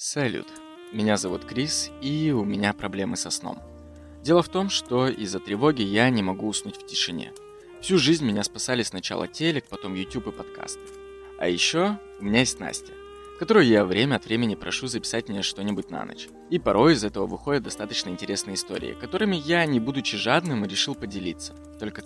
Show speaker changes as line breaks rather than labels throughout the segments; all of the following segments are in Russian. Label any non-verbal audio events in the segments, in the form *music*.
Салют, меня зовут Крис, и у меня проблемы со сном. Дело в том, что из-за тревоги я не могу уснуть в тишине. Всю жизнь меня спасали сначала телек, потом YouTube и подкасты. А еще у меня есть Настя, которую я время от времени прошу записать мне что-нибудь на ночь. И порой из этого выходят достаточно интересные истории, которыми я, не будучи жадным, решил поделиться. Только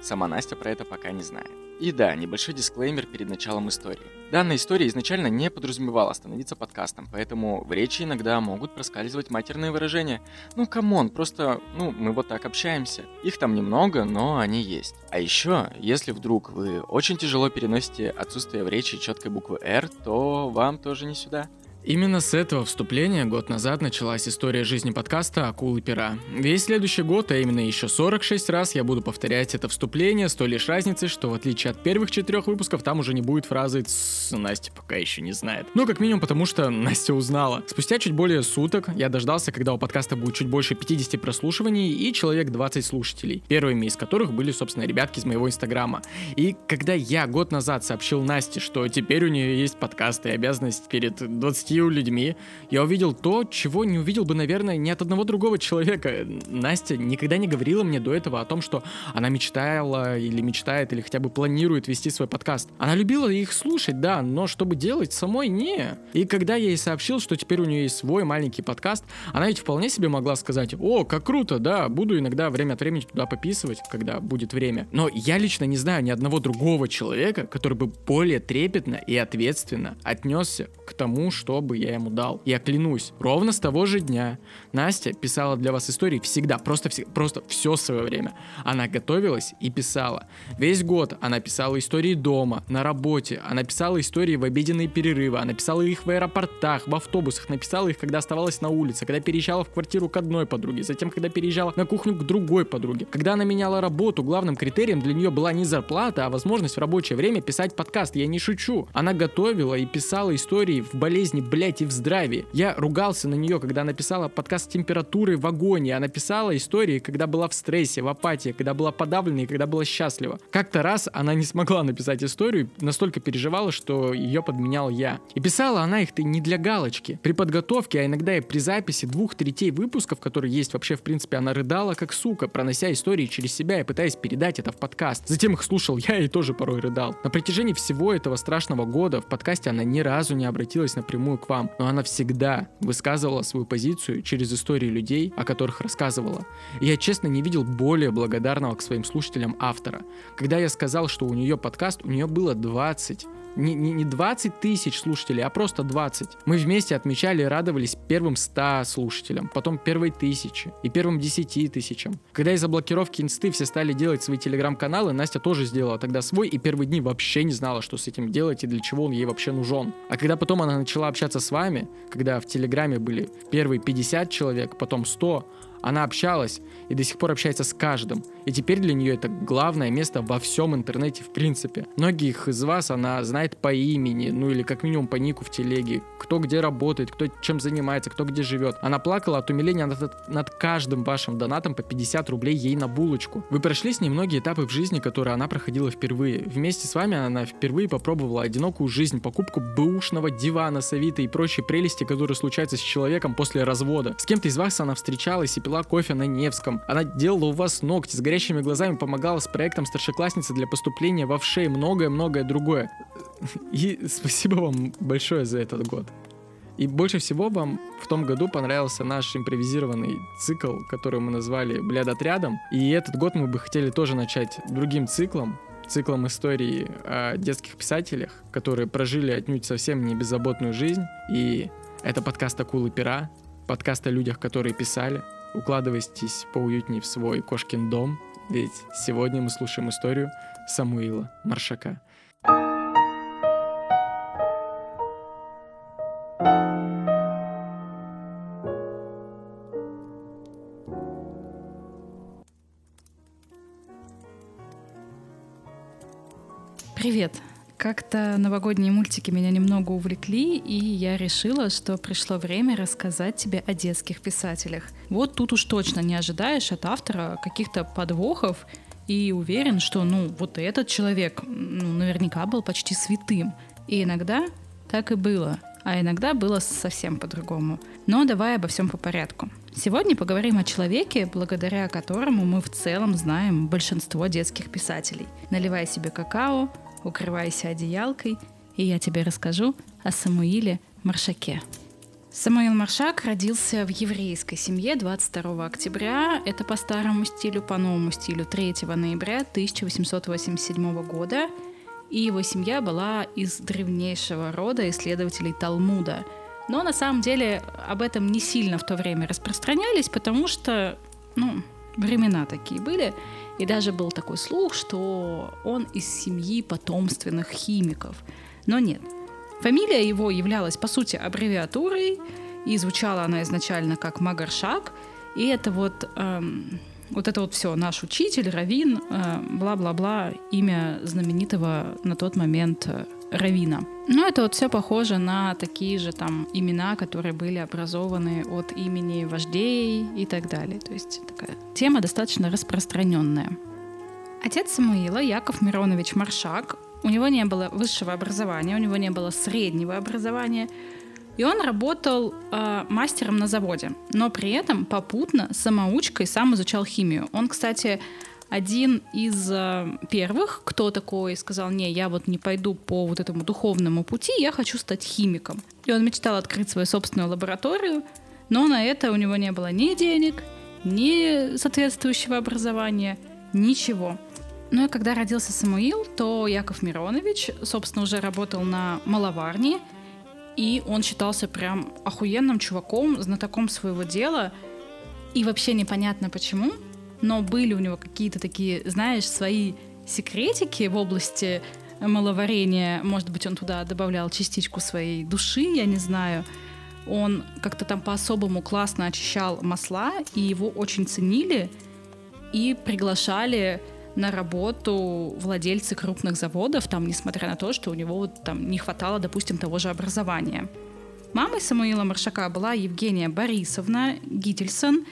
сама Настя про это пока не знает. И да, небольшой дисклеймер перед началом истории. Данная история изначально не подразумевала становиться подкастом, поэтому в речи иногда могут проскальзывать матерные выражения. Ну, come on, просто, ну, мы вот так общаемся. Их там немного, но они есть. А еще, если вдруг вы очень тяжело переносите отсутствие в речи четкой буквы «Р», то вам тоже не сюда.
Именно с этого вступления год назад началась история жизни подкаста «Акулы пера». Весь следующий год, а именно еще 46 раз, я буду повторять это вступление с той лишь разницей, что в отличие от первых четырех выпусков, там уже не будет фразы «Настя пока еще не знает». Ну, как минимум потому, что *laughs* Настя узнала. Спустя чуть более суток я дождался, когда у подкаста будет чуть больше 50 прослушиваний и человек 20 слушателей, первыми из которых были, собственно, ребятки из моего инстаграма. И когда я год назад сообщил Насте, что теперь у нее есть подкаст и обязанность перед 20 людьми, я увидел то, чего не увидел бы, наверное, ни от одного другого человека. Настя никогда не говорила мне до этого о том, что она мечтала или мечтает, или хотя бы планирует вести свой подкаст. Она любила их слушать, да, но чтобы делать самой не. И когда я ей сообщил, что теперь у нее есть свой маленький подкаст, она ведь вполне себе могла сказать, о, как круто, да, буду иногда время от времени туда пописывать, когда будет время. Но я лично не знаю ни одного другого человека, который бы более трепетно и ответственно отнесся к тому, что бы я ему дал. Я клянусь, ровно с того же дня Настя писала для вас истории всегда, просто, просто все свое время. Она готовилась и писала. Весь год она писала истории дома, на работе, она писала истории в обеденные перерывы, она писала их в аэропортах, в автобусах, написала их, когда оставалась на улице, когда переезжала в квартиру к одной подруге, затем, когда переезжала на кухню к другой подруге. Когда она меняла работу, главным критерием для нее была не зарплата, а возможность в рабочее время писать подкаст. Я не шучу. Она готовила и писала истории в болезни, блять, и в здравии. Я ругался на нее, когда написала подкаст температуры в агонии. Она писала истории, когда была в стрессе, в апатии, когда была подавлена и когда была счастлива. Как-то раз она не смогла написать историю, настолько переживала, что ее подменял я. И писала она их-то не для галочки. При подготовке, а иногда и при записи двух третей выпусков, которые есть вообще, в принципе, она рыдала как сука, пронося истории через себя и пытаясь передать это в подкаст. Затем их слушал я и тоже порой рыдал. На протяжении всего этого страшного года в подкасте она ни разу не обратилась напрямую к вам, но она всегда высказывала свою позицию через истории людей, о которых рассказывала. И я честно не видел более благодарного к своим слушателям автора. Когда я сказал, что у нее подкаст, у нее было 20 не, не, не 20 тысяч слушателей, а просто 20. Мы вместе отмечали и радовались первым 100 слушателям, потом первой тысячи и первым 10 тысячам. Когда из-за блокировки инсты все стали делать свои телеграм-каналы, Настя тоже сделала тогда свой, и первые дни вообще не знала, что с этим делать и для чего он ей вообще нужен. А когда потом она начала общаться с вами, когда в телеграме были первые 50 человек, потом 100, она общалась и до сих пор общается с каждым. И теперь для нее это главное место во всем интернете в принципе. Многих из вас она знает по имени, ну или как минимум по нику в телеге, кто где работает, кто чем занимается, кто где живет. Она плакала от умиления над, над каждым вашим донатом по 50 рублей ей на булочку. Вы прошли с ней многие этапы в жизни, которые она проходила впервые. Вместе с вами она впервые попробовала одинокую жизнь, покупку бэушного дивана с Авито и прочие прелести, которые случаются с человеком после развода. С кем-то из вас она встречалась и кофе на Невском. Она делала у вас ногти с горящими глазами, помогала с проектом старшеклассницы для поступления во ВШЕ и многое-многое другое. *laughs* И спасибо вам большое за этот год. И больше всего вам в том году понравился наш импровизированный цикл, который мы назвали «Блядь отрядом». И этот год мы бы хотели тоже начать другим циклом, циклом истории о детских писателях, которые прожили отнюдь совсем не беззаботную жизнь. И это подкаст «Акулы пера», подкаст о людях, которые писали, Укладывайтесь поуютнее в свой кошкин дом, ведь сегодня мы слушаем историю Самуила Маршака.
Привет! Как-то новогодние мультики меня немного увлекли, и я решила, что пришло время рассказать тебе о детских писателях. Вот тут уж точно не ожидаешь от автора каких-то подвохов, и уверен, что, ну, вот этот человек, ну, наверняка был почти святым. И иногда так и было. а иногда было совсем по-другому. Но давай обо всем по порядку. Сегодня поговорим о человеке, благодаря которому мы в целом знаем большинство детских писателей. Наливай себе какао, укрывайся одеялкой, и я тебе расскажу о Самуиле Маршаке. Самуил Маршак родился в еврейской семье 22 октября, это по старому стилю, по новому стилю 3 ноября 1887 года, и его семья была из древнейшего рода исследователей Талмуда. Но на самом деле об этом не сильно в то время распространялись, потому что, ну, времена такие были, и даже был такой слух, что он из семьи потомственных химиков. Но нет, Фамилия его являлась, по сути, аббревиатурой, и звучала она изначально как Магаршак, и это вот, эм, вот это вот все, наш учитель, Равин, э, бла-бла-бла, имя знаменитого на тот момент э, Равина. Но это вот все похоже на такие же там имена, которые были образованы от имени вождей и так далее. То есть такая тема достаточно распространенная. Отец Самуила, Яков Миронович Маршак, у него не было высшего образования, у него не было среднего образования. И он работал э, мастером на заводе, но при этом попутно самоучкой сам изучал химию. Он, кстати, один из э, первых, кто такой сказал, не, я вот не пойду по вот этому духовному пути, я хочу стать химиком. И он мечтал открыть свою собственную лабораторию, но на это у него не было ни денег, ни соответствующего образования, ничего. Ну и когда родился Самуил, то Яков Миронович, собственно, уже работал на маловарне, и он считался прям охуенным чуваком, знатоком своего дела. И вообще непонятно почему, но были у него какие-то такие, знаешь, свои секретики в области маловарения. Может быть, он туда добавлял частичку своей души, я не знаю. Он как-то там по-особому классно очищал масла, и его очень ценили и приглашали на работу владельцы крупных заводов, там, несмотря на то, что у него вот, там не хватало, допустим, того же образования. Мамой Самуила Маршака была Евгения Борисовна Гительсон,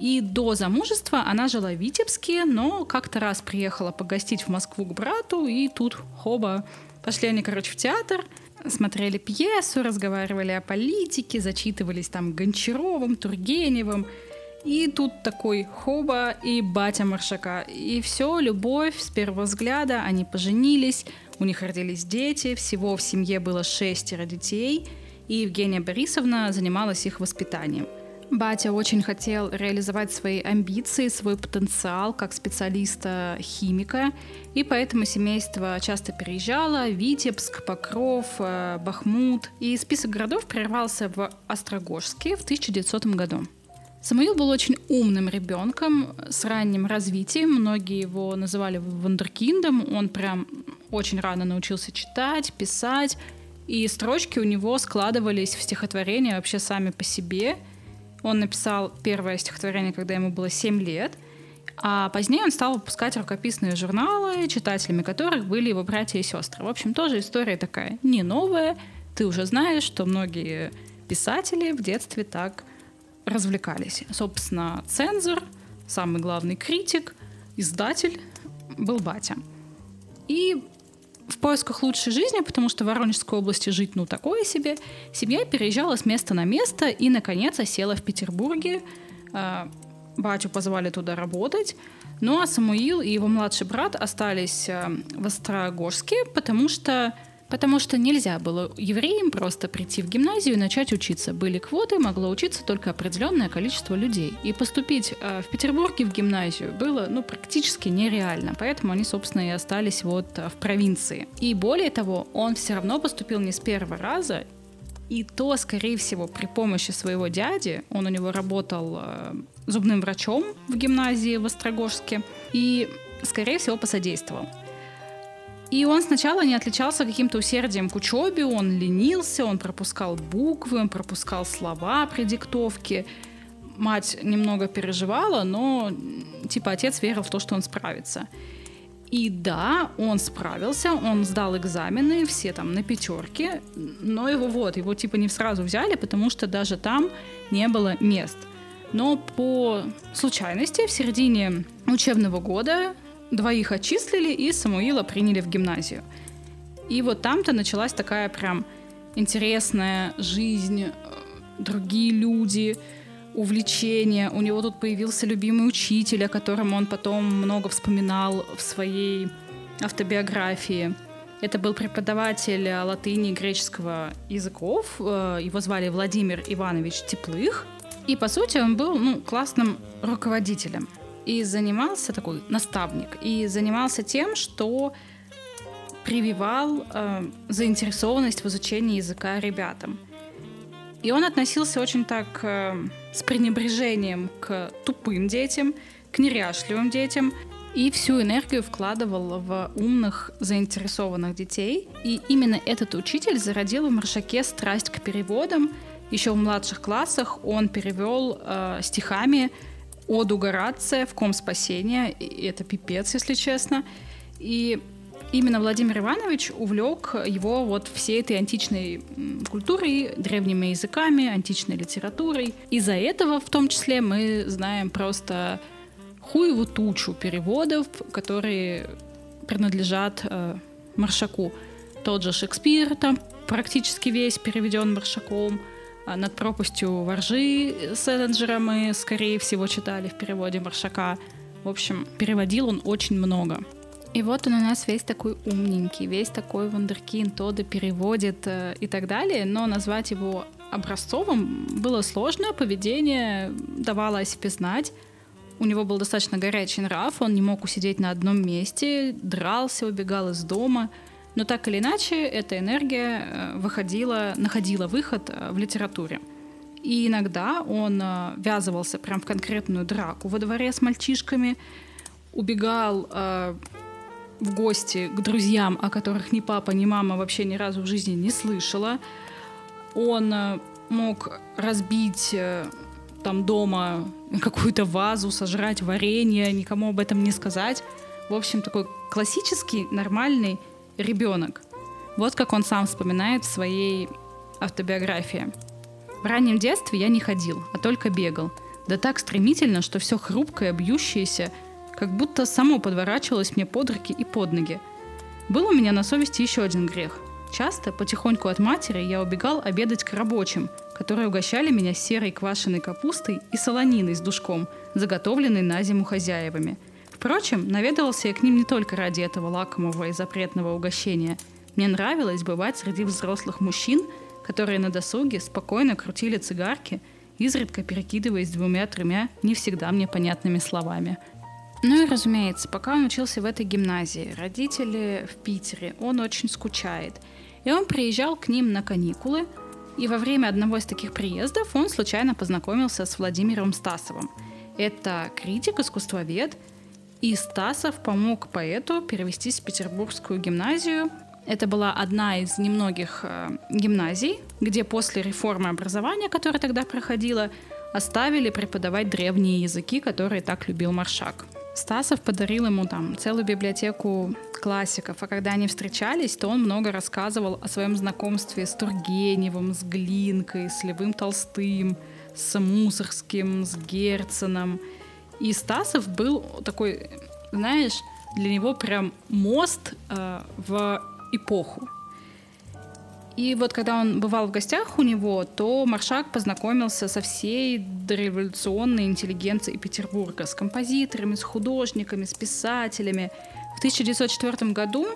и до замужества она жила в Витебске, но как-то раз приехала погостить в Москву к брату, и тут хоба. Пошли они, короче, в театр, смотрели пьесу, разговаривали о политике, зачитывались там Гончаровым, Тургеневым, и тут такой хоба и батя Маршака. И все, любовь с первого взгляда, они поженились, у них родились дети, всего в семье было шестеро детей, и Евгения Борисовна занималась их воспитанием. Батя очень хотел реализовать свои амбиции, свой потенциал как специалиста-химика, и поэтому семейство часто переезжало Витебск, Покров, э, Бахмут, и список городов прервался в Острогожске в 1900 году. Самуил был очень умным ребенком с ранним развитием. Многие его называли вундеркиндом. Он прям очень рано научился читать, писать. И строчки у него складывались в стихотворения вообще сами по себе. Он написал первое стихотворение, когда ему было 7 лет. А позднее он стал выпускать рукописные журналы, читателями которых были его братья и сестры. В общем, тоже история такая не новая. Ты уже знаешь, что многие писатели в детстве так развлекались. Собственно, цензор, самый главный критик, издатель был батя. И в поисках лучшей жизни, потому что в Воронежской области жить ну такое себе, семья переезжала с места на место и, наконец, осела в Петербурге. А, батю позвали туда работать. Ну а Самуил и его младший брат остались а, в Острогожске, потому что Потому что нельзя было евреям просто прийти в гимназию и начать учиться. Были квоты, могло учиться только определенное количество людей. И поступить э, в Петербурге в гимназию было ну, практически нереально. Поэтому они, собственно, и остались вот э, в провинции. И более того, он все равно поступил не с первого раза, и то, скорее всего, при помощи своего дяди, он у него работал э, зубным врачом в гимназии в Острогожске, и, скорее всего, посодействовал. И он сначала не отличался каким-то усердием к учебе, он ленился, он пропускал буквы, он пропускал слова при диктовке. Мать немного переживала, но типа отец верил в то, что он справится. И да, он справился, он сдал экзамены, все там на пятерке, но его вот, его типа не сразу взяли, потому что даже там не было мест. Но по случайности в середине учебного года двоих отчислили и Самуила приняли в гимназию. И вот там-то началась такая прям интересная жизнь, э, другие люди, увлечения. У него тут появился любимый учитель, о котором он потом много вспоминал в своей автобиографии. Это был преподаватель латыни и греческого языков. Э, его звали Владимир Иванович Теплых. И, по сути, он был ну, классным руководителем. И занимался такой наставник. И занимался тем, что прививал э, заинтересованность в изучении языка ребятам. И он относился очень так э, с пренебрежением к тупым детям, к неряшливым детям – и всю энергию вкладывал в умных, заинтересованных детей. И именно этот учитель зародил в Маршаке страсть к переводам. Еще в младших классах он перевел э, стихами Оду Горация в «Ком спасения». И это пипец, если честно. И именно Владимир Иванович увлек его вот всей этой античной культурой, древними языками, античной литературой. Из-за этого, в том числе, мы знаем просто хуеву тучу переводов, которые принадлежат э, Маршаку. Тот же Шекспир там практически весь переведен Маршаком. А над пропастью воржи Селлинджера мы, скорее всего, читали в переводе Маршака. В общем, переводил он очень много. И вот он у нас весь такой умненький, весь такой вундеркинд, Тода переводит э, и так далее, но назвать его образцовым было сложно, поведение давало о себе знать. У него был достаточно горячий нрав, он не мог усидеть на одном месте, дрался, убегал из дома. Но так или иначе, эта энергия э, выходила, находила выход э, в литературе. И иногда он э, ввязывался прям в конкретную драку во дворе с мальчишками, убегал э, в гости к друзьям, о которых ни папа, ни мама вообще ни разу в жизни не слышала. Он мог разбить э, там дома какую-то вазу, сожрать варенье, никому об этом не сказать. В общем, такой классический, нормальный ребенок. Вот как он сам вспоминает в своей автобиографии. В раннем детстве я не ходил, а только бегал. Да так стремительно, что все хрупкое, бьющееся, как будто само подворачивалось мне под руки и под ноги. Был у меня на совести еще один грех. Часто, потихоньку от матери, я убегал обедать к рабочим, которые угощали меня серой квашеной капустой и солониной с душком, заготовленной на зиму хозяевами. Впрочем, наведывался я к ним не только ради этого лакомого и запретного угощения. Мне нравилось бывать среди взрослых мужчин, которые на досуге спокойно крутили цигарки, изредка перекидываясь двумя-тремя не всегда мне понятными словами. Ну и разумеется, пока он учился в этой гимназии, родители в Питере, он очень скучает. И он приезжал к ним на каникулы – и во время одного из таких приездов он случайно познакомился с Владимиром Стасовым. Это критик, искусствовед, и Стасов помог поэту перевестись в Петербургскую гимназию. Это была одна из немногих э, гимназий, где после реформы образования, которая тогда проходила, оставили преподавать древние языки, которые так любил Маршак. Стасов подарил ему там целую библиотеку классиков, а когда они встречались, то он много рассказывал о своем знакомстве с Тургеневым, с Глинкой, с Левым Толстым, с Мусорским, с Герценом. И Стасов был такой, знаешь, для него прям мост э, в эпоху. И вот когда он бывал в гостях у него, то Маршак познакомился со всей дореволюционной интеллигенцией Петербурга, с композиторами, с художниками, с писателями. В 1904 году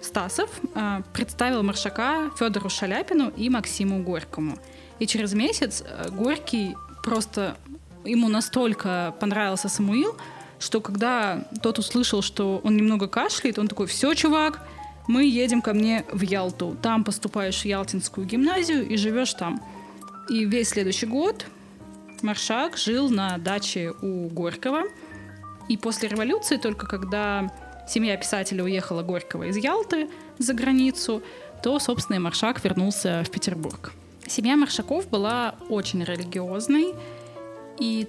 Стасов э, представил Маршака Федору Шаляпину и Максиму Горькому. И через месяц э, Горький просто ему настолько понравился Самуил, что когда тот услышал, что он немного кашляет, он такой, все, чувак, мы едем ко мне в Ялту. Там поступаешь в Ялтинскую гимназию и живешь там. И весь следующий год Маршак жил на даче у Горького. И после революции, только когда семья писателя уехала Горького из Ялты за границу, то, собственно, и Маршак вернулся в Петербург. Семья Маршаков была очень религиозной, и,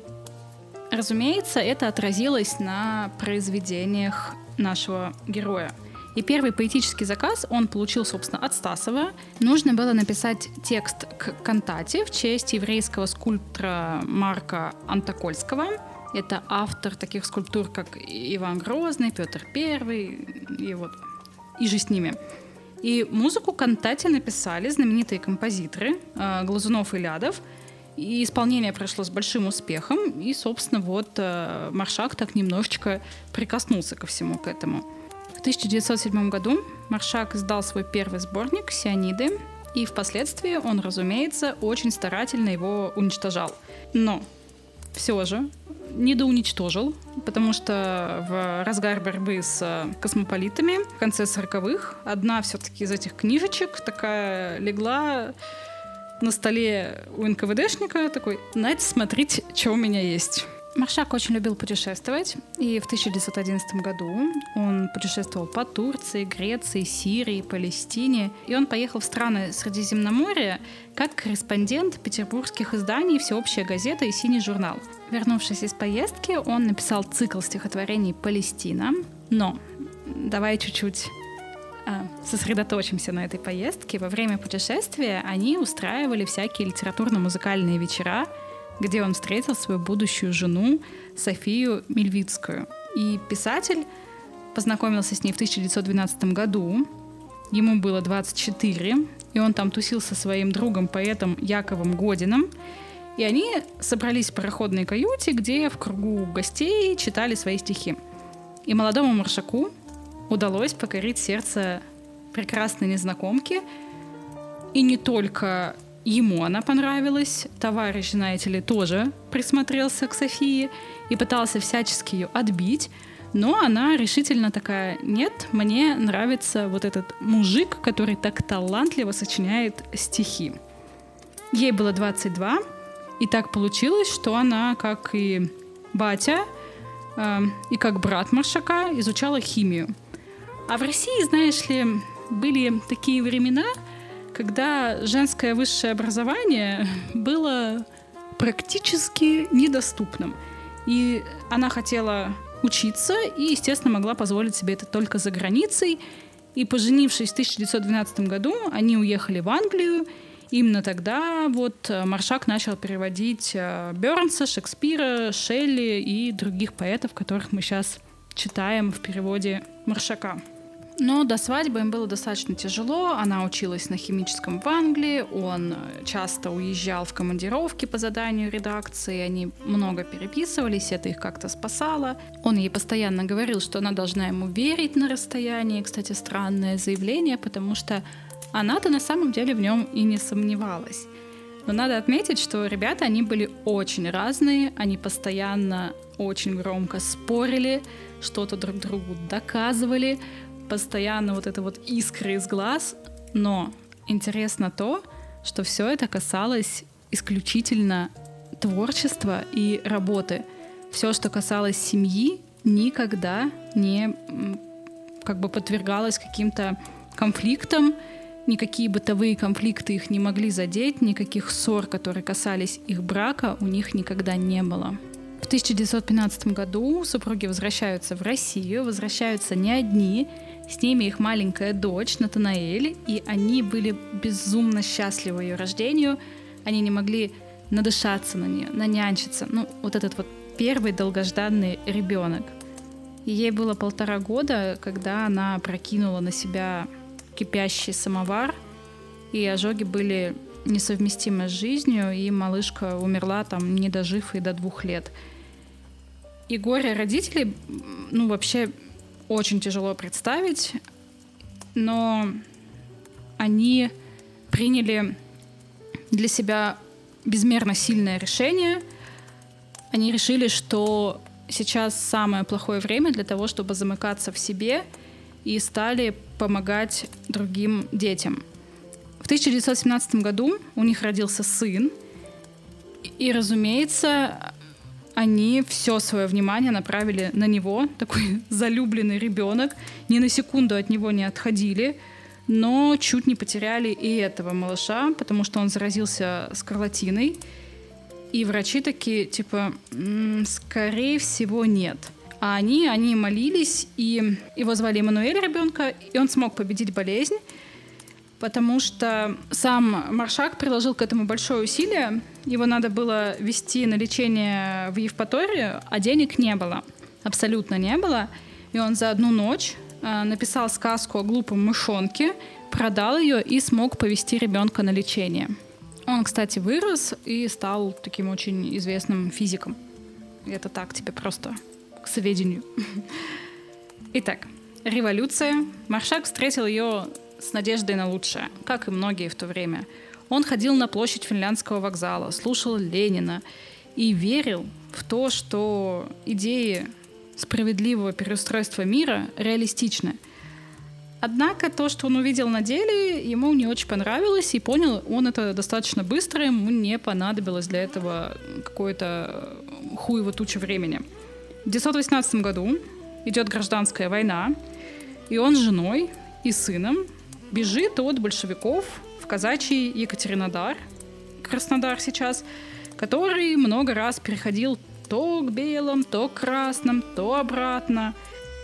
разумеется, это отразилось на произведениях нашего героя – и первый поэтический заказ он получил, собственно, от Стасова. Нужно было написать текст к кантате в честь еврейского скульптора Марка Антокольского. Это автор таких скульптур, как Иван Грозный, Петр I и вот и же с ними. И музыку Кантате написали знаменитые композиторы э, Глазунов и Лядов. И исполнение прошло с большим успехом. И, собственно, вот э, Маршак так немножечко прикоснулся ко всему к этому. В 1907 году Маршак издал свой первый сборник «Сиониды», и впоследствии он, разумеется, очень старательно его уничтожал. Но все же недоуничтожил, потому что в разгар борьбы с э, космополитами в конце 40-х одна все-таки из этих книжечек такая легла на столе у НКВДшника такой, знаете, смотрите, что у меня есть. Маршак очень любил путешествовать, и в 1911 году он путешествовал по Турции, Греции, Сирии, Палестине, и он поехал в страны Средиземноморья как корреспондент петербургских изданий «Всеобщая газета» и «Синий журнал». Вернувшись из поездки, он написал цикл стихотворений «Палестина», но давай чуть-чуть сосредоточимся на этой поездке. Во время путешествия они устраивали всякие литературно-музыкальные вечера, где он встретил свою будущую жену Софию Мельвицкую. И писатель познакомился с ней в 1912 году. Ему было 24, и он там тусил со своим другом, поэтом Яковом Годином. И они собрались в пароходной каюте, где в кругу гостей читали свои стихи. И молодому маршаку удалось покорить сердце прекрасной незнакомки. И не только Ему она понравилась. Товарищ, знаете ли, тоже присмотрелся к Софии и пытался всячески ее отбить. Но она решительно такая, нет, мне нравится вот этот мужик, который так талантливо сочиняет стихи. Ей было 22, и так получилось, что она, как и батя, э, и как брат Маршака, изучала химию. А в России, знаешь ли, были такие времена, когда женское высшее образование было практически недоступным. И она хотела учиться и, естественно, могла позволить себе это только за границей. И поженившись в 1912 году, они уехали в Англию. Именно тогда вот э, Маршак начал переводить э, Бернса, Шекспира, Шелли и других поэтов, которых мы сейчас читаем в переводе Маршака. Но до свадьбы им было достаточно тяжело. Она училась на химическом в Англии, он часто уезжал в командировки по заданию редакции, они много переписывались, это их как-то спасало. Он ей постоянно говорил, что она должна ему верить на расстоянии. Кстати, странное заявление, потому что она-то на самом деле в нем и не сомневалась. Но надо отметить, что ребята, они были очень разные, они постоянно очень громко спорили, что-то друг другу доказывали, постоянно вот это вот искры из глаз, но интересно то, что все это касалось исключительно творчества и работы. Все, что касалось семьи, никогда не как бы подвергалось каким-то конфликтам, никакие бытовые конфликты их не могли задеть, никаких ссор, которые касались их брака, у них никогда не было. В 1915 году супруги возвращаются в Россию, возвращаются не одни, с ними их маленькая дочь Натанаэль, и они были безумно счастливы ее рождению. Они не могли надышаться на нее, нанянчиться. Ну, вот этот вот первый долгожданный ребенок. Ей было полтора года, когда она прокинула на себя кипящий самовар, и ожоги были несовместимы с жизнью, и малышка умерла там, не дожив и до двух лет. И горе родителей, ну, вообще очень тяжело представить, но они приняли для себя безмерно сильное решение. Они решили, что сейчас самое плохое время для того, чтобы замыкаться в себе и стали помогать другим детям. В 1917 году у них родился сын, и, разумеется, они все свое внимание направили на него, *laughs* такой залюбленный ребенок, ни на секунду от него не отходили, но чуть не потеряли и этого малыша, потому что он заразился скарлатиной. И врачи такие, типа, скорее всего, нет. А они, они молились, и его звали Эммануэль ребенка, и он смог победить болезнь потому что сам Маршак приложил к этому большое усилие. Его надо было вести на лечение в Евпаторию, а денег не было. Абсолютно не было. И он за одну ночь э, написал сказку о глупом мышонке, продал ее и смог повести ребенка на лечение. Он, кстати, вырос и стал таким очень известным физиком. Это так тебе просто к сведению. *laughs* Итак, революция. Маршак встретил ее с надеждой на лучшее, как и многие в то время. Он ходил на площадь финляндского вокзала, слушал Ленина и верил в то, что идеи справедливого переустройства мира реалистичны. Однако то, что он увидел на деле, ему не очень понравилось, и понял он это достаточно быстро, ему не понадобилось для этого какое-то хуево туча времени. В 1918 году идет гражданская война, и он с женой и сыном бежит от большевиков в казачий Екатеринодар, Краснодар сейчас, который много раз переходил то к белым, то к красным, то обратно.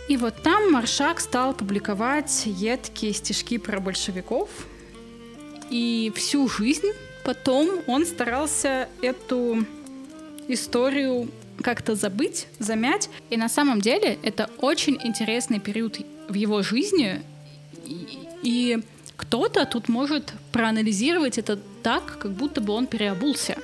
И вот там Маршак стал публиковать едкие стишки про большевиков. И всю жизнь потом он старался эту историю как-то забыть, замять. И на самом деле это очень интересный период в его жизни. И, и кто-то тут может проанализировать это так, как будто бы он переобулся.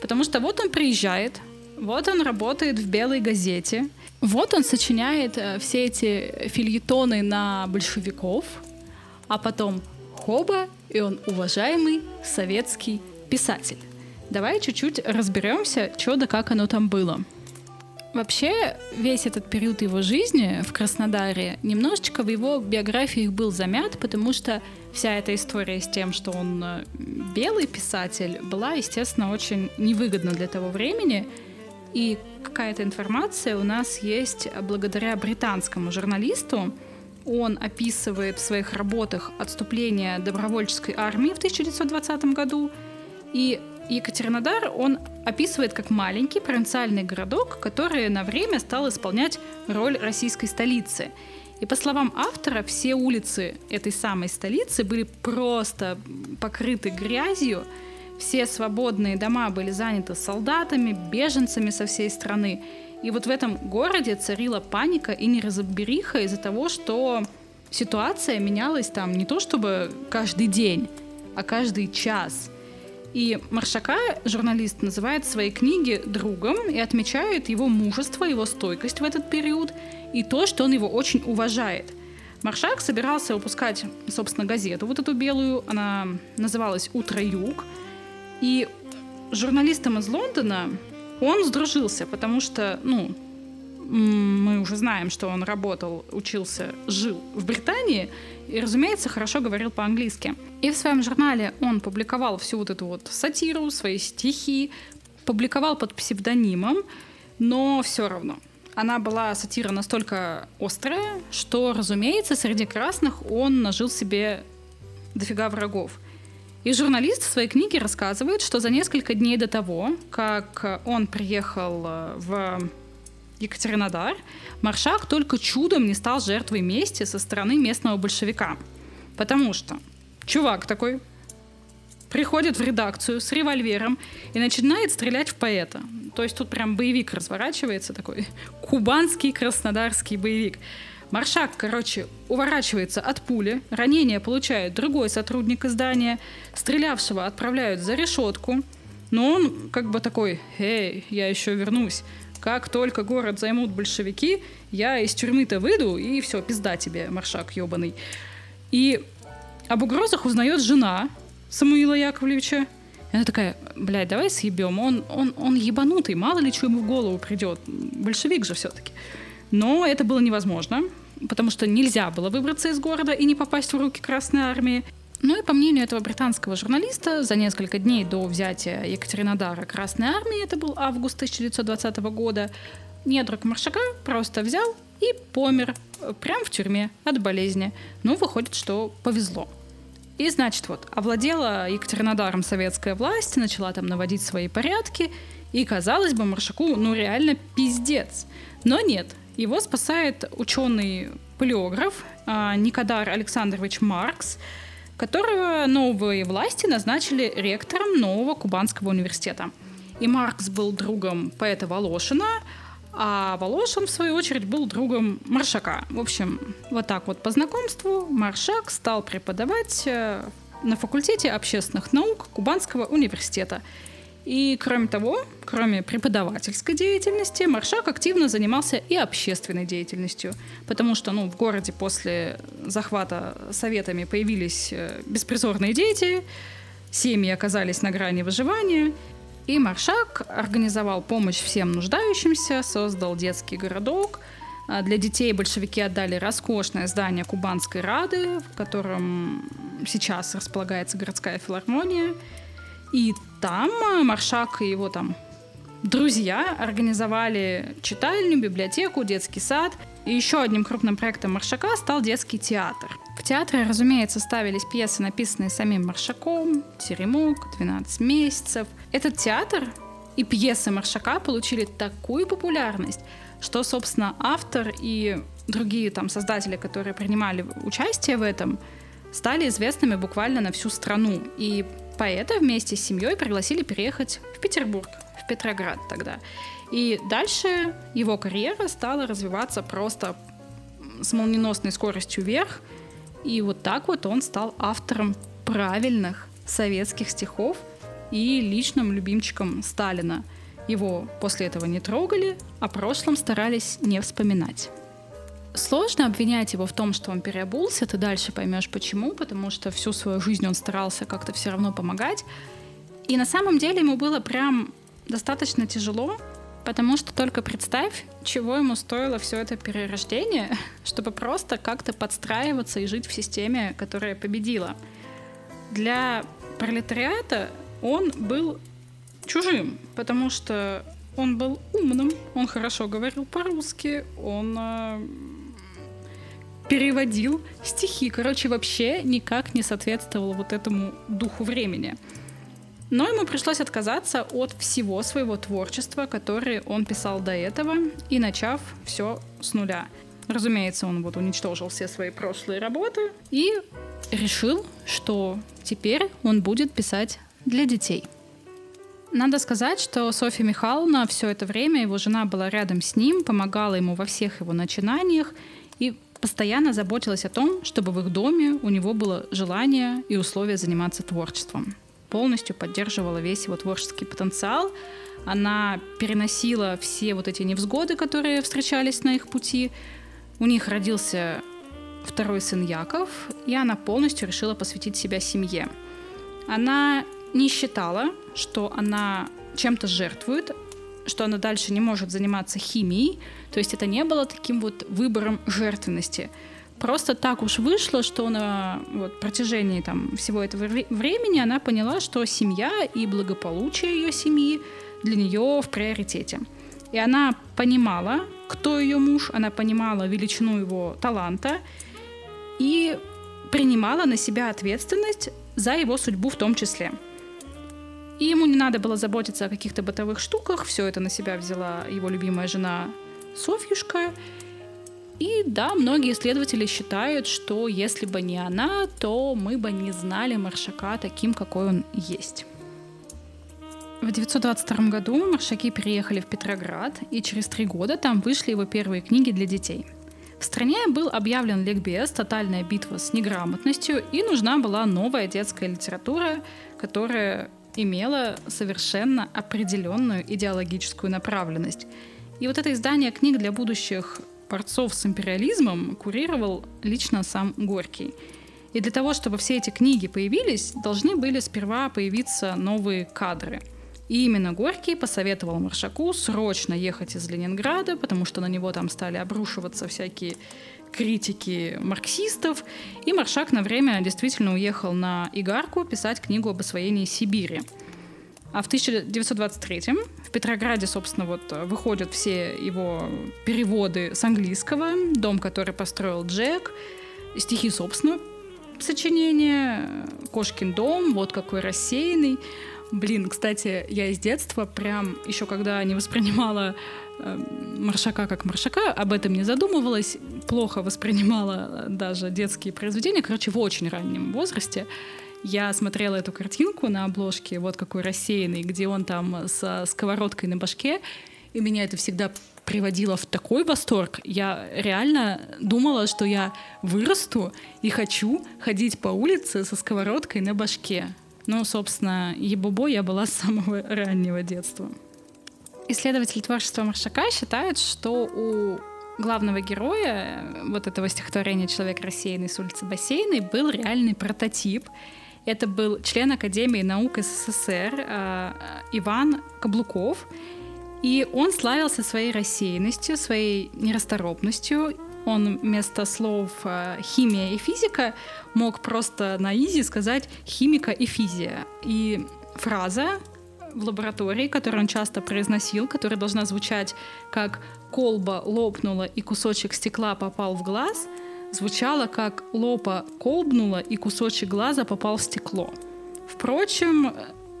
Потому что вот он приезжает, вот он работает в белой газете. Вот он сочиняет э, все эти фильетоны на большевиков, а потом хоба, и он уважаемый советский писатель. Давай чуть-чуть разберемся, что да как оно там было. Вообще, весь этот период его жизни в Краснодаре немножечко в его биографии был замят, потому что вся эта история с тем, что он э, белый писатель, была, естественно, очень невыгодна для того времени, и какая-то информация у нас есть благодаря британскому журналисту. Он описывает в своих работах отступление добровольческой армии в 1920 году. И Екатеринодар он описывает как маленький провинциальный городок, который на время стал исполнять роль российской столицы. И по словам автора, все улицы этой самой столицы были просто покрыты грязью, все свободные дома были заняты солдатами, беженцами со всей страны. И вот в этом городе царила паника и неразбериха из-за того, что ситуация менялась там не то чтобы каждый день, а каждый час. И Маршака журналист называет в своей книге другом и отмечает его мужество, его стойкость в этот период и то, что он его очень уважает. Маршак собирался выпускать, собственно, газету вот эту белую, она называлась «Утро Юг», и журналистом из Лондона он сдружился, потому что, ну, мы уже знаем, что он работал, учился, жил в Британии и, разумеется, хорошо говорил по-английски. И в своем журнале он публиковал всю вот эту вот сатиру, свои стихи, публиковал под псевдонимом, но все равно. Она была сатира настолько острая, что, разумеется, среди красных он нажил себе дофига врагов. И журналист в своей книге рассказывает, что за несколько дней до того, как он приехал э, в Екатеринодар, Маршак только чудом не стал жертвой мести со стороны местного большевика. Потому что чувак такой приходит в редакцию с револьвером и начинает стрелять в поэта. То есть тут прям боевик разворачивается такой, кубанский краснодарский боевик. Маршак, короче, уворачивается от пули, ранение получает другой сотрудник издания, стрелявшего отправляют за решетку, но он как бы такой, эй, я еще вернусь. Как только город займут большевики, я из тюрьмы-то выйду, и все, пизда тебе, маршак ебаный. И об угрозах узнает жена Самуила Яковлевича. И она такая, блядь, давай съебем, он, он, он ебанутый, мало ли что ему в голову придет. Большевик же все-таки. Но это было невозможно, потому что нельзя было выбраться из города и не попасть в руки Красной Армии. Ну и по мнению этого британского журналиста, за несколько дней до взятия Екатеринодара Красной Армии, это был август 1920 года, недруг Маршака просто взял и помер прямо в тюрьме от болезни. Ну, выходит, что повезло. И, значит, вот, овладела Екатеринодаром советская власть, начала там наводить свои порядки, и, казалось бы, Маршаку, ну, реально пиздец. Но нет, его спасает ученый-палеограф а, Никодар Александрович Маркс, которого новые власти назначили ректором нового Кубанского университета. И Маркс был другом поэта Волошина, А Волошин, в свою очередь, был другом Маршака. В общем, вот так вот по знакомству Маршак стал преподавать э, на факультете общественных наук Кубанского университета. И кроме того, кроме преподавательской деятельности, Маршак активно занимался и общественной деятельностью, потому что ну, в городе после захвата советами появились э, беспризорные дети, семьи оказались на грани выживания, и Маршак организовал помощь всем нуждающимся, создал детский городок. А для детей большевики отдали роскошное здание Кубанской Рады, в котором сейчас располагается городская филармония. И там Маршак и его там друзья организовали читальню, библиотеку, детский сад. И еще одним крупным проектом Маршака стал детский театр. В театре, разумеется, ставились пьесы, написанные самим Маршаком, «Теремок», «12 месяцев». Этот театр и пьесы Маршака получили такую популярность, что, собственно, автор и другие там создатели, которые принимали участие в этом, стали известными буквально на всю страну. И поэта вместе с семьей пригласили переехать в Петербург, в Петроград тогда. И дальше его карьера стала развиваться просто с молниеносной скоростью вверх. И вот так вот он стал автором правильных советских стихов и личным любимчиком Сталина. Его после этого не трогали, о прошлом старались не вспоминать. Сложно обвинять его в том, что он переобулся, ты дальше поймешь почему, потому что всю свою жизнь он старался как-то все равно помогать. И на самом деле ему было прям достаточно тяжело, потому что только представь, чего ему стоило все это перерождение, *laughs* чтобы просто как-то подстраиваться и жить в системе, которая победила. Для пролетариата он был чужим, потому что он был умным, он хорошо говорил по-русски, он э, переводил стихи. Короче, вообще никак не соответствовал вот этому духу времени. Но ему пришлось отказаться от всего своего творчества, которое он писал до этого, и начав все с нуля. Разумеется, он вот уничтожил все свои прошлые работы и решил, что теперь он будет писать для детей. Надо сказать, что Софья Михайловна все это время, его жена была рядом с ним, помогала ему во всех его начинаниях постоянно заботилась о том, чтобы в их доме у него было желание и условия заниматься творчеством. Полностью поддерживала весь его творческий потенциал. Она переносила все вот эти невзгоды, которые встречались на их пути. У них родился второй сын Яков, и она полностью решила посвятить себя семье. Она не считала, что она чем-то жертвует, что она дальше не может заниматься химией. То есть это не было таким вот выбором жертвенности. Просто так уж вышло, что на вот, протяжении там, всего этого времени она поняла, что семья и благополучие ее семьи для нее в приоритете. И она понимала, кто ее муж, она понимала величину его таланта и принимала на себя ответственность за его судьбу в том числе. И ему не надо было заботиться о каких-то бытовых штуках. Все это на себя взяла его любимая жена Софьюшка. И да, многие исследователи считают, что если бы не она, то мы бы не знали Маршака таким, какой он есть. В 1922 году Маршаки переехали в Петроград, и через три года там вышли его первые книги для детей. В стране был объявлен ликбез «Тотальная битва с неграмотностью», и нужна была новая детская литература, которая имела совершенно определенную идеологическую направленность. И вот это издание книг для будущих борцов с империализмом курировал лично сам Горький. И для того, чтобы все эти книги появились, должны были сперва появиться новые кадры. И именно Горький посоветовал Маршаку срочно ехать из Ленинграда, потому что на него там стали обрушиваться всякие критики марксистов, и Маршак на время действительно уехал на Игарку писать книгу об освоении Сибири. А в 1923 в Петрограде, собственно, вот выходят все его переводы с английского, «Дом, который построил Джек», стихи, собственно, сочинения, «Кошкин дом», «Вот какой рассеянный». Блин, кстати, я из детства прям еще когда не воспринимала маршака как маршака, об этом не задумывалась, плохо воспринимала даже детские произведения. Короче, в очень раннем возрасте я смотрела эту картинку на обложке, вот какой рассеянный, где он там со сковородкой на башке, и меня это всегда приводило в такой восторг. Я реально думала, что я вырасту и хочу ходить по улице со сковородкой на башке. Ну, собственно, ебобо я была с самого *laughs* раннего детства. Исследователи творчества Маршака считают, что у главного героя вот этого стихотворения «Человек рассеянный с улицы Бассейной» был реальный прототип. Это был член Академии наук СССР э, Иван Каблуков. И он славился своей рассеянностью, своей нерасторопностью. Он вместо слов э, «химия» и «физика» мог просто на изи сказать «химика» и «физия». И фраза в лаборатории, которую он часто произносил, которая должна звучать как «колба лопнула и кусочек стекла попал в глаз», звучала как «лопа колбнула и кусочек глаза попал в стекло». Впрочем,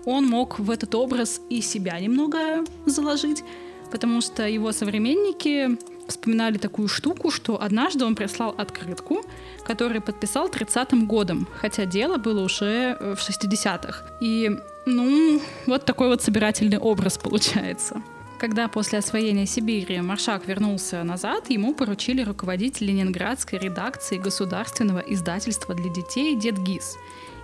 он мог в этот образ и себя немного заложить, потому что его современники вспоминали такую штуку, что однажды он прислал открытку, которую подписал 30-м годом, хотя дело было уже э, в 60-х. И, ну, вот такой вот собирательный образ получается. Когда после освоения Сибири Маршак вернулся назад, ему поручили руководить ленинградской редакцией государственного издательства для детей «Дед ГИС»,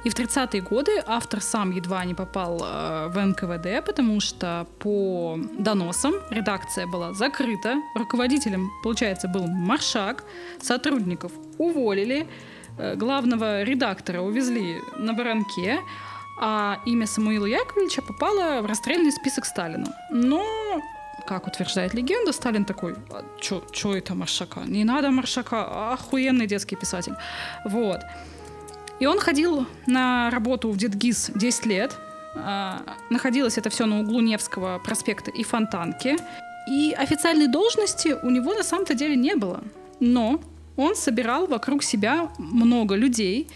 и в 30-е годы автор сам едва не попал э, в НКВД, потому что по доносам редакция была закрыта, руководителем, получается, был Маршак, сотрудников уволили, э, главного редактора увезли на баранке, а имя Самуила Яковлевича попало в расстрельный список Сталина. Но как утверждает легенда, Сталин такой, а чё, это Маршака? Не надо Маршака, охуенный детский писатель. Вот. И он ходил на работу в Дедгиз 10 лет. А, находилось это все на углу Невского проспекта и Фонтанки. И официальной должности у него на самом-то деле не было. Но он собирал вокруг себя много людей,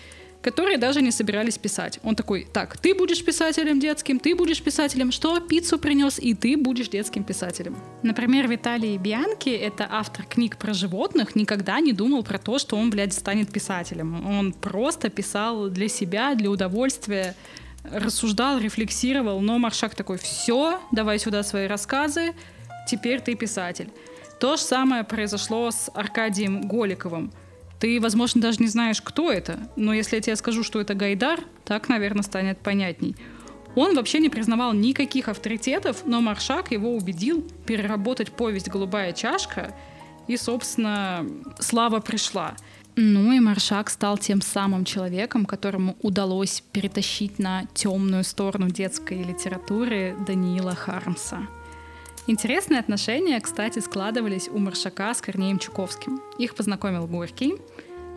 которые даже не собирались писать. Он такой, так, ты будешь писателем детским, ты будешь писателем, что пиццу принес, и ты будешь детским писателем. Например, Виталий Бианки, это автор книг про животных, никогда не думал про то, что он, блядь, станет писателем. Он просто писал для себя, для удовольствия, рассуждал, рефлексировал, но Маршак такой, все, давай сюда свои рассказы, теперь ты писатель. То же самое произошло с Аркадием Голиковым. Ты, возможно, даже не знаешь, кто это, но если я тебе скажу, что это Гайдар, так, наверное, станет понятней. Он вообще не признавал никаких авторитетов, но Маршак его убедил переработать повесть «Голубая чашка», и, собственно, слава пришла. Ну и Маршак стал тем самым человеком, которому удалось перетащить на темную сторону детской литературы Даниила Хармса. Интересные отношения, кстати, складывались у Маршака с Корнеем Чуковским. Их познакомил Горький.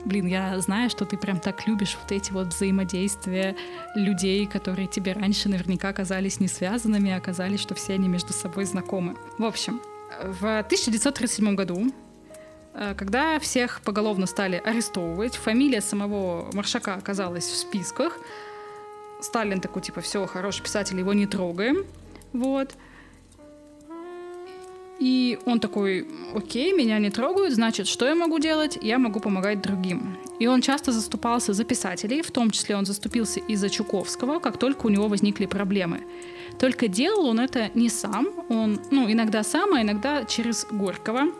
Блин, я знаю, что ты прям так любишь вот эти вот взаимодействия людей, которые тебе раньше наверняка казались не связанными, а оказались, что все они между собой знакомы. В общем, в 1937 году э, когда всех поголовно стали арестовывать, фамилия самого Маршака оказалась в списках. Сталин такой, типа, все, хороший писатель, его не трогаем. Вот. И он такой, окей, меня не трогают, значит, что я могу делать? Я могу помогать другим. И он часто заступался за писателей, в том числе он заступился и за Чуковского, как только у него возникли проблемы. Только делал он это не сам, он, ну, иногда сам, а иногда через Горького.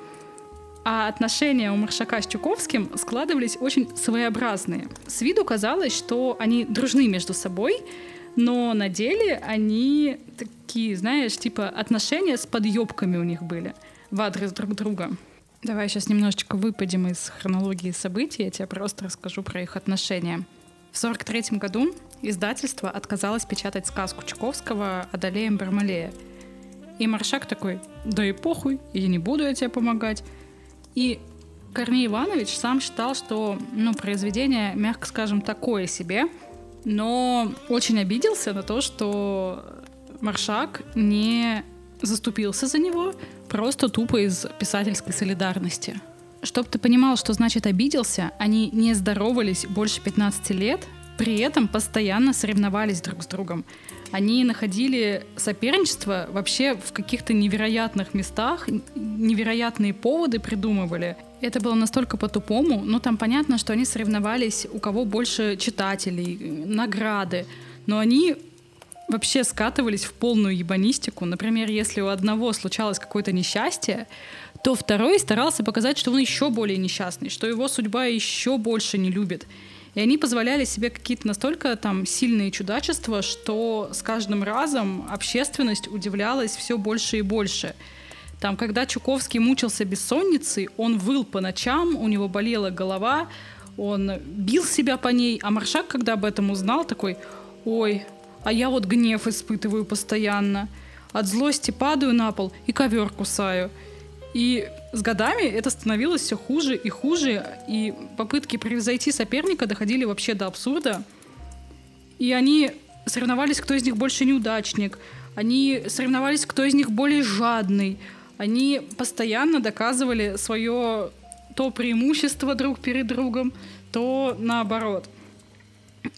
А отношения у Маршака с Чуковским складывались очень своеобразные. С виду казалось, что они дружны между собой, но на деле они такие, знаешь, типа отношения с подъебками у них были в адрес друг друга. Давай сейчас немножечко выпадем из хронологии событий, я тебе просто расскажу про их отношения. В 43 году издательство отказалось печатать сказку Чуковского «Адалеем Бармалея». И Маршак такой, да и похуй, я не буду я тебе помогать. И Корней Иванович сам считал, что ну, произведение, мягко скажем, такое себе — но очень обиделся на то, что Маршак не заступился за него просто тупо из писательской солидарности. Чтоб ты понимал, что значит обиделся, они не здоровались больше 15 лет, при этом постоянно соревновались друг с другом. Они находили соперничество вообще в каких-то невероятных местах, невероятные поводы придумывали. Это было настолько по-тупому, но там понятно, что они соревновались, у кого больше читателей, награды. Но они вообще скатывались в полную ебанистику. Например, если у одного случалось какое-то несчастье, то второй старался показать, что он еще более несчастный, что его судьба еще больше не любит. И они позволяли себе какие-то настолько там сильные чудачества, что с каждым разом общественность удивлялась все больше и больше. Там, когда Чуковский мучился бессонницей, он выл по ночам, у него болела голова, он бил себя по ней, а Маршак, когда об этом узнал, такой, ой, а я вот гнев испытываю постоянно. От злости падаю на пол и ковер кусаю. И с годами это становилось все хуже и хуже, и попытки превзойти соперника доходили вообще до абсурда. И они соревновались, кто из них больше неудачник. Они соревновались, кто из них более жадный. Они постоянно доказывали свое то преимущество друг перед другом, то наоборот.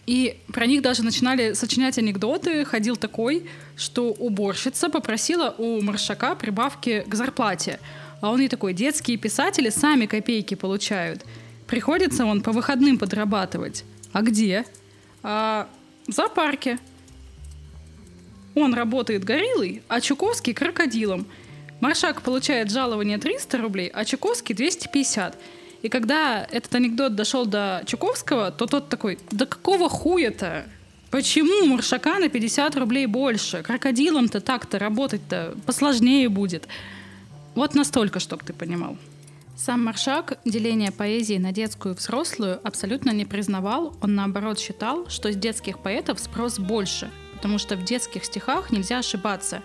И про них даже начинали сочинять анекдоты. Ходил такой, что уборщица попросила у Маршака прибавки к зарплате. А он ей такой, детские писатели сами копейки получают. Приходится он по выходным подрабатывать. А где? А в зоопарке. Он работает гориллой, а Чуковский крокодилом. Маршак получает жалование 300 рублей, а Чуковский 250. И когда этот анекдот дошел до Чуковского, то тот такой, да какого хуя-то? Почему Маршака на 50 рублей больше? Крокодилом-то так-то работать-то посложнее будет. Вот настолько, чтобы ты понимал. Сам Маршак деление поэзии на детскую и взрослую абсолютно не признавал. Он, наоборот, считал, что с детских поэтов спрос больше, потому что в детских стихах нельзя ошибаться.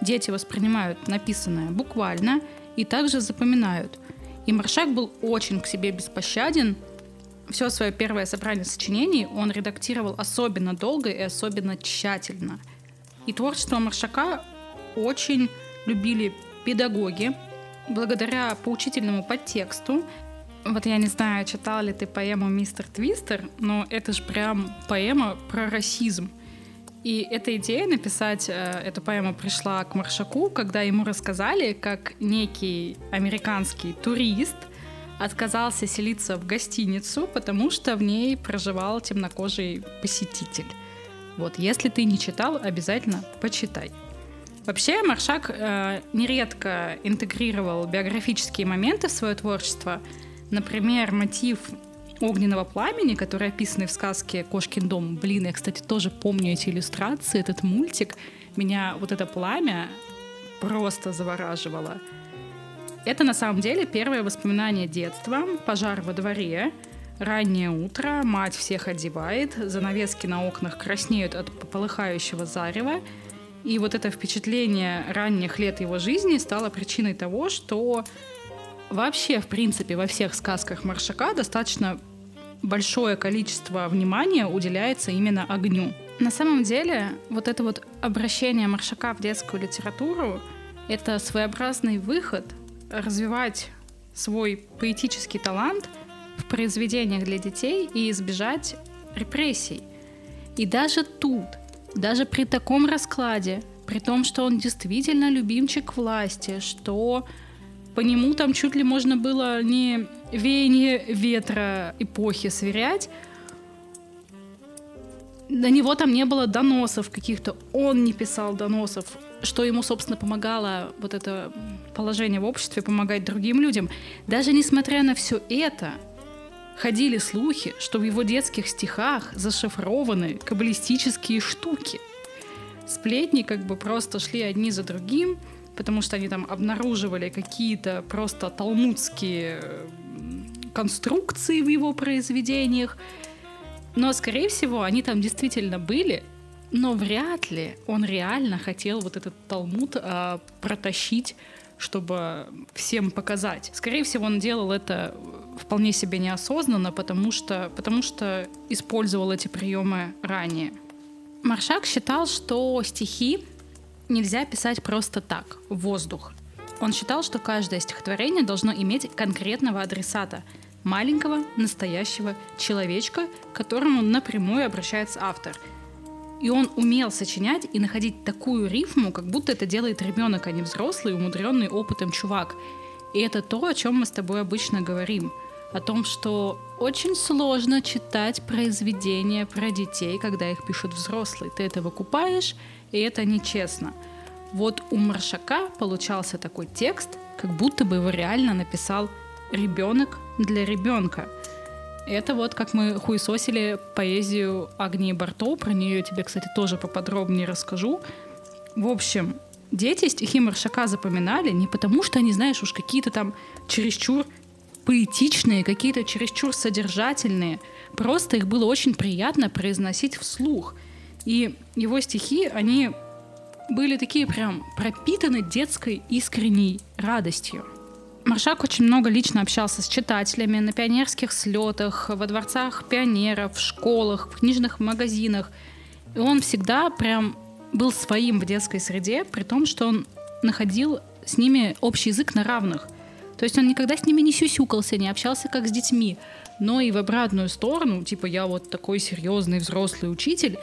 Дети воспринимают написанное буквально и также запоминают. И Маршак был очень к себе беспощаден. Все свое первое собрание сочинений он редактировал особенно долго и особенно тщательно. И творчество Маршака очень любили педагоги, благодаря поучительному подтексту. Вот я не знаю, читал ли ты поэму «Мистер Твистер», но это же прям поэма про расизм. И эта идея написать э, эту поэму пришла к Маршаку, когда ему рассказали, как некий американский турист отказался селиться в гостиницу, потому что в ней проживал темнокожий посетитель. Вот, если ты не читал, обязательно почитай. Вообще Маршак э, нередко интегрировал биографические моменты в свое творчество. Например, мотив огненного пламени, который описан в сказке «Кошкин дом». Блин, я, кстати, тоже помню эти иллюстрации, этот мультик. Меня вот это пламя просто завораживало. Это на самом деле первое воспоминание детства. Пожар во дворе, раннее утро, мать всех одевает, занавески на окнах краснеют от полыхающего зарева, и вот это впечатление ранних лет его жизни стало причиной того, что вообще, в принципе, во всех сказках Маршака достаточно большое количество внимания уделяется именно огню. На самом деле, вот это вот обращение Маршака в детскую литературу — это своеобразный выход развивать свой поэтический талант в произведениях для детей и избежать репрессий. И даже тут — даже при таком раскладе, при том, что он действительно любимчик власти, что по нему там чуть ли можно было не веяние ветра эпохи сверять, на него там не было доносов каких-то, он не писал доносов, что ему, собственно, помогало вот это положение в обществе, помогать другим людям. Даже несмотря на все это, Ходили слухи, что в его детских стихах зашифрованы каббалистические штуки. Сплетни как бы просто шли одни за другим, потому что они там обнаруживали какие-то просто талмудские конструкции в его произведениях. Но, скорее всего, они там действительно были, но вряд ли он реально хотел вот этот талмуд а, протащить чтобы всем показать. Скорее всего, он делал это вполне себе неосознанно, потому что, потому что использовал эти приемы ранее. Маршак считал, что стихи нельзя писать просто так, в воздух. Он считал, что каждое стихотворение должно иметь конкретного адресата, маленького, настоящего человечка, к которому напрямую обращается автор – и он умел сочинять и находить такую рифму, как будто это делает ребенок, а не взрослый, умудренный опытом чувак. И это то, о чем мы с тобой обычно говорим. о том, что очень сложно читать произведения про детей, когда их пишут взрослые. Ты это выкупаешь, и это нечестно. Вот у Маршака получался такой текст, как будто бы его реально написал ребенок для ребенка. Это вот как мы хуесосили поэзию Агнии Барто, про нее я тебе, кстати, тоже поподробнее расскажу. В общем, дети стихи Маршака запоминали не потому, что они, знаешь, уж какие-то там чересчур поэтичные, какие-то чересчур содержательные. Просто их было очень приятно произносить вслух. И его стихи, они были такие прям пропитаны детской искренней радостью. Маршак очень много лично общался с читателями на пионерских слетах, во дворцах пионеров, в школах, в книжных магазинах. И он всегда прям был своим в детской среде, при том, что он находил с ними общий язык на равных. То есть он никогда с ними не сюсюкался, не общался как с детьми. Но и в обратную сторону, типа я вот такой серьезный взрослый учитель,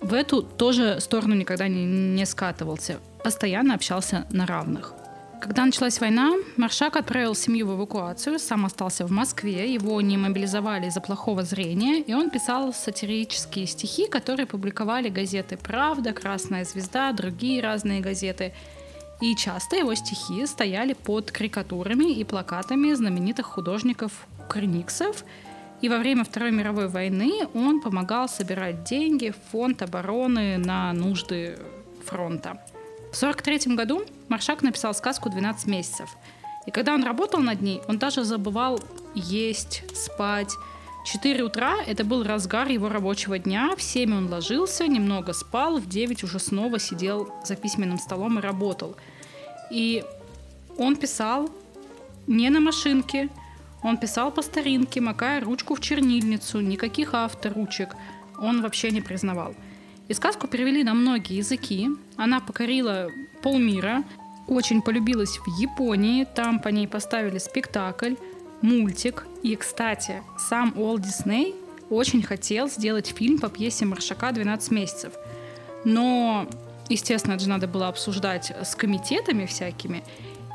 в эту тоже сторону никогда не, не скатывался. Постоянно общался на равных. Когда началась война, Маршак отправил семью в эвакуацию, сам остался в Москве, его не мобилизовали из-за плохого зрения, и он писал сатирические стихи, которые публиковали газеты «Правда», «Красная звезда», другие разные газеты – и часто его стихи стояли под карикатурами и плакатами знаменитых художников Курниксов. И во время Второй мировой войны он помогал собирать деньги в фонд обороны на нужды фронта. В 1943 году Маршак написал сказку «12 месяцев». И когда он работал над ней, он даже забывал есть, спать. 4 утра — это был разгар его рабочего дня, в 7 он ложился, немного спал, в 9 уже снова сидел за письменным столом и работал. И он писал не на машинке, он писал по старинке, макая ручку в чернильницу, никаких авторучек он вообще не признавал. И сказку перевели на многие языки. Она покорила полмира, очень полюбилась в Японии, там по ней поставили спектакль, мультик. И, кстати, сам Уолт Дисней очень хотел сделать фильм по пьесе Маршака «12 месяцев». Но Естественно, это же надо было обсуждать с комитетами всякими.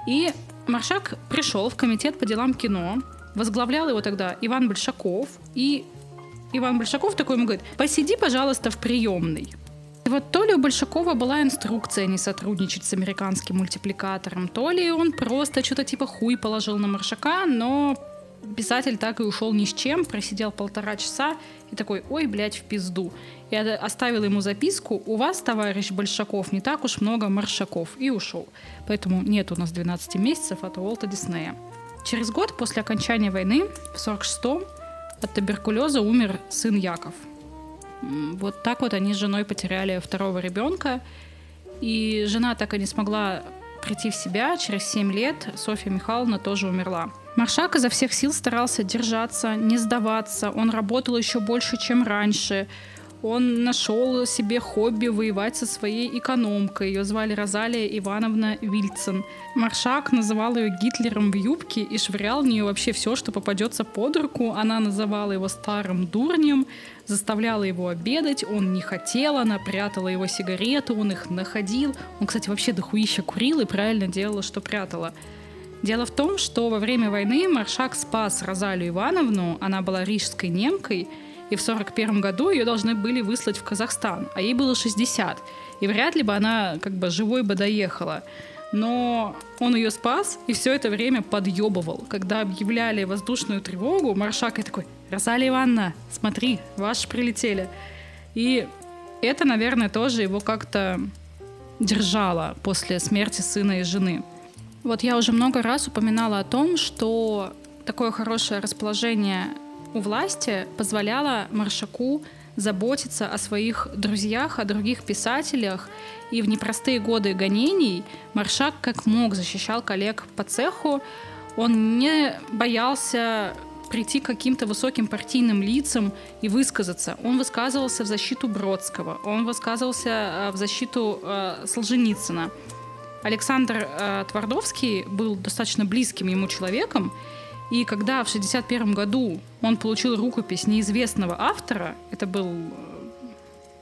И Маршак пришел в комитет по делам кино, возглавлял его тогда Иван Большаков, и Иван Большаков такой ему говорит, посиди, пожалуйста, в приемной. И вот то ли у Большакова была инструкция не сотрудничать с американским мультипликатором, то ли он просто что-то типа хуй положил на Маршака, но писатель так и ушел ни с чем, просидел полтора часа и такой, ой, блядь, в пизду. И оставил ему записку, у вас, товарищ Большаков, не так уж много маршаков, и ушел. Поэтому нет у нас 12 месяцев от Уолта Диснея. Через год после окончания войны, в 46-м, от туберкулеза умер сын Яков. Вот так вот они с женой потеряли второго ребенка. И жена так и не смогла прийти в себя. Через 7 лет Софья Михайловна тоже умерла. Маршак изо всех сил старался держаться, не сдаваться. Он работал еще больше, чем раньше. Он нашел себе хобби воевать со своей экономкой. Ее звали Розалия Ивановна Вильцин. Маршак называл ее Гитлером в юбке и швырял в нее вообще все, что попадется под руку. Она называла его старым дурнем, заставляла его обедать, он не хотел, она прятала его сигареты, он их находил. Он, кстати, вообще дохуища курил и правильно делала, что прятала. Дело в том, что во время войны Маршак спас Розалию Ивановну, она была рижской немкой, и в 41 году ее должны были выслать в Казахстан, а ей было 60, и вряд ли бы она как бы живой бы доехала. Но он ее спас и все это время подъебывал. Когда объявляли воздушную тревогу, Маршак и такой, Розалия Ивановна, смотри, ваши прилетели. И это, наверное, тоже его как-то держало после смерти сына и жены. Вот я уже много раз упоминала о том, что такое хорошее расположение у власти позволяло Маршаку заботиться о своих друзьях, о других писателях. И в непростые годы гонений Маршак как мог защищал коллег по цеху. Он не боялся прийти к каким-то высоким партийным лицам и высказаться. Он высказывался в защиту Бродского, он высказывался э, в защиту э, Солженицына. Александр э, Твардовский был достаточно близким ему человеком, и когда в 1961 году он получил рукопись неизвестного автора, это был э,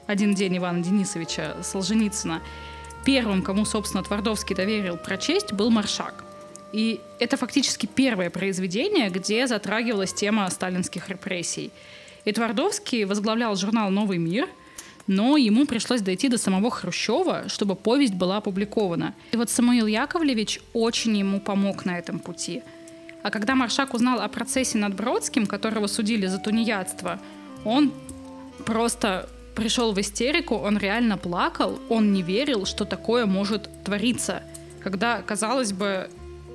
один день Ивана Денисовича Солженицына, первым, кому, собственно, Твардовский доверил прочесть, был Маршак. И это фактически первое произведение, где затрагивалась тема сталинских репрессий. И Твардовский возглавлял журнал «Новый мир», но ему пришлось дойти до самого Хрущева, чтобы повесть была опубликована. И вот Самуил Яковлевич очень ему помог на этом пути. А когда Маршак узнал о процессе над Бродским, которого судили за тунеядство, он просто пришел в истерику, он реально плакал, он не верил, что такое может твориться. Когда, казалось бы,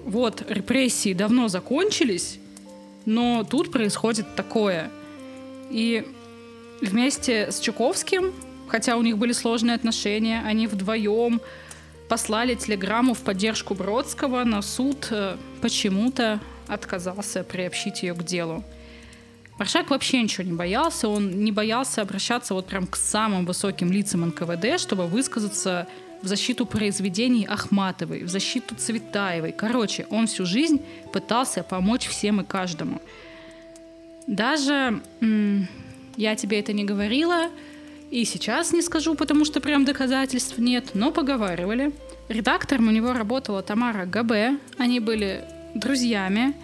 вот репрессии давно закончились, но тут происходит такое. И вместе с Чуковским, хотя у них были сложные отношения, они вдвоем послали телеграмму в поддержку Бродского, но суд э, почему-то отказался приобщить ее к делу. Маршак вообще ничего не боялся, он не боялся обращаться вот прям к самым высоким лицам НКВД, чтобы высказаться в защиту произведений Ахматовой, в защиту Цветаевой. Короче, он всю жизнь пытался помочь всем и каждому. Даже я тебе это не говорила, и сейчас не скажу, потому что прям доказательств нет, но поговаривали. Редактором у него работала Тамара ГБ, они были друзьями.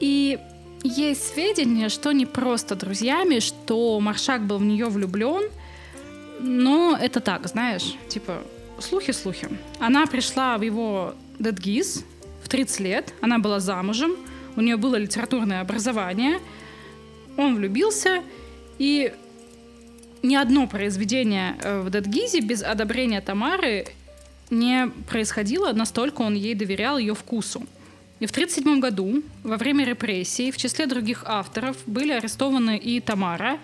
И есть сведения, что не просто друзьями, что Маршак был в нее влюблен, но это так, знаешь, типа слухи-слухи. Она пришла в его Дедгиз в 30 лет, она была замужем, у нее было литературное образование, он влюбился, и ни одно произведение э, в Дедгизе без одобрения Тамары не происходило, настолько он ей доверял ее вкусу. И в 1937 году, во время репрессий, в числе других авторов были арестованы и Тамара,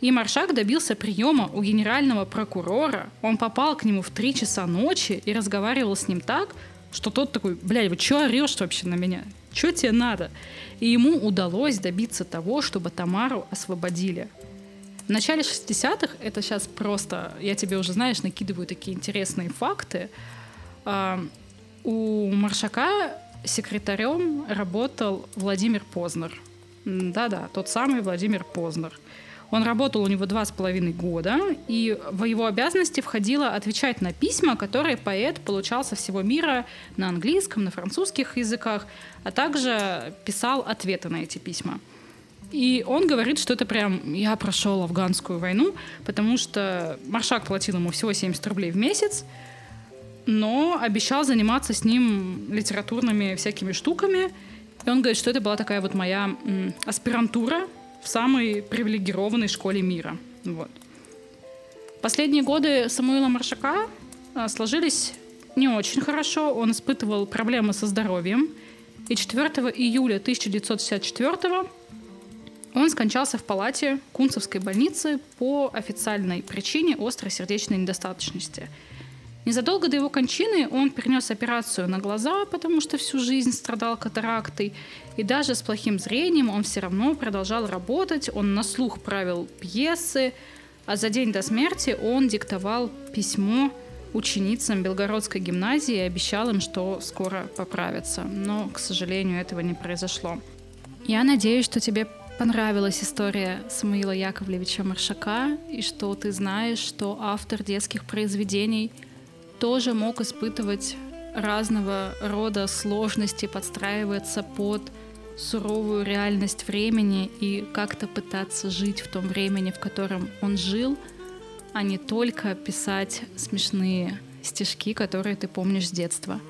и Маршак добился приема у генерального прокурора. Он попал к нему в 3 часа ночи и разговаривал с ним так, что тот такой, блядь, вы что орешь вообще на меня? Что тебе надо? И ему удалось добиться того, чтобы Тамару освободили. В начале 60-х, это сейчас просто, я тебе уже, знаешь, накидываю такие интересные факты, а, у Маршака секретарем работал Владимир Познер. Да-да, тот самый Владимир Познер. Он работал у него два с половиной года, и в его обязанности входило отвечать на письма, которые поэт получал со всего мира на английском, на французских языках, а также писал ответы на эти письма. И он говорит, что это прям я прошел афганскую войну, потому что Маршак платил ему всего 70 рублей в месяц, но обещал заниматься с ним литературными всякими штуками. И он говорит, что это была такая вот моя аспирантура в самой привилегированной школе мира. Вот. Последние годы Самуила Маршака а, сложились не очень хорошо. Он испытывал проблемы со здоровьем. И 4 июля 1964 он скончался в палате Кунцевской больницы по официальной причине острой сердечной недостаточности – Незадолго до его кончины он перенес операцию на глаза, потому что всю жизнь страдал катарактой. И даже с плохим зрением он все равно продолжал работать, он на слух правил пьесы, а за день до смерти он диктовал письмо ученицам Белгородской гимназии и обещал им, что скоро поправится. Но, к сожалению, этого не произошло. Я надеюсь, что тебе понравилась история Самуила Яковлевича Маршака и что ты знаешь, что автор детских произведений – тоже мог испытывать разного рода сложности, подстраиваться под суровую реальность времени и как-то пытаться жить в том времени, в котором он жил, а не только писать смешные стишки, которые ты помнишь с детства.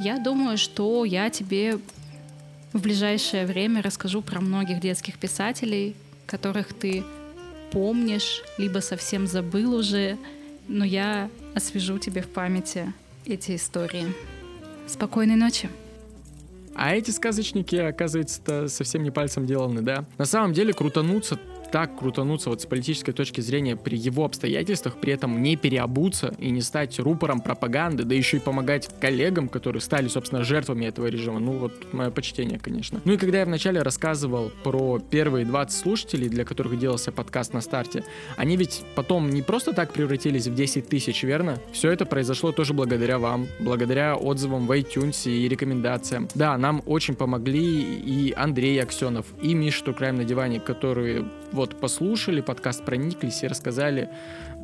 Я думаю, что я тебе в ближайшее время расскажу про многих детских писателей, которых ты помнишь, либо совсем забыл уже, но я освежу тебе в памяти эти истории. Спокойной ночи.
А эти сказочники, оказывается, совсем не пальцем деланы, да? На самом деле крутануться так крутануться вот с политической точки зрения при его обстоятельствах, при этом не переобуться и не стать рупором пропаганды, да еще и помогать коллегам, которые стали, собственно, жертвами этого режима. Ну, вот мое почтение, конечно. Ну и когда я вначале рассказывал про первые 20 слушателей, для которых делался подкаст на старте, они ведь потом не просто так превратились в 10 тысяч, верно? Все это произошло тоже благодаря вам, благодаря отзывам в iTunes и рекомендациям. Да, нам очень помогли и Андрей Аксенов, и Миша Тукраем на диване, которые вот вот послушали подкаст, прониклись и рассказали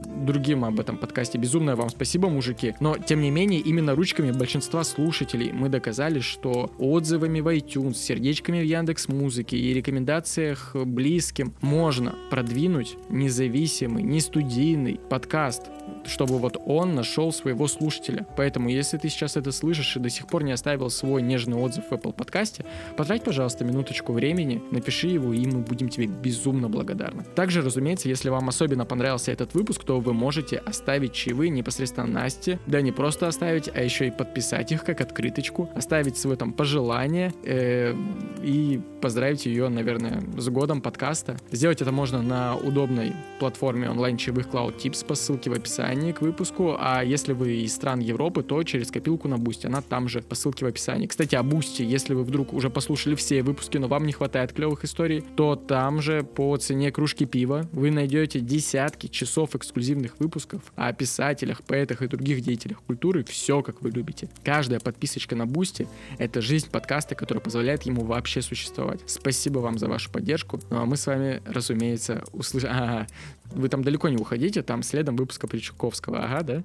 другим об этом подкасте. Безумное вам спасибо, мужики. Но, тем не менее, именно ручками большинства слушателей мы доказали, что отзывами в iTunes, сердечками в Яндекс Музыке и рекомендациях близким можно продвинуть независимый, не студийный подкаст, чтобы вот он нашел своего слушателя. Поэтому, если ты сейчас это слышишь и до сих пор не оставил свой нежный отзыв в Apple подкасте, потрать, пожалуйста, минуточку времени, напиши его, и мы будем тебе безумно благодарны. Также, разумеется, если вам особенно понравился этот выпуск, то вы можете оставить чаевые непосредственно Насте. Да не просто оставить, а еще и подписать их как открыточку, оставить свое там пожелание э, и поздравить ее, наверное, с годом подкаста. Сделать это можно на удобной платформе онлайн-чаевых Cloud Tips по ссылке в описании к выпуску. А если вы из стран Европы, то через копилку на Boosty. Она там же по ссылке в описании. Кстати, о Boosty, если вы вдруг уже послушали все выпуски, но вам не хватает клевых историй, то там же по цене кружки пива вы найдете десятки часов эксклюзивных выпусков о писателях, поэтах и других деятелях культуры все, как вы любите. Каждая подписочка на Boosty — это жизнь подкаста, которая позволяет ему вообще существовать. Спасибо вам за вашу поддержку. Ну а мы с вами, разумеется, услышим... *laughs* Ага, вы там далеко не уходите, там следом выпуска Причуковского, ага, да?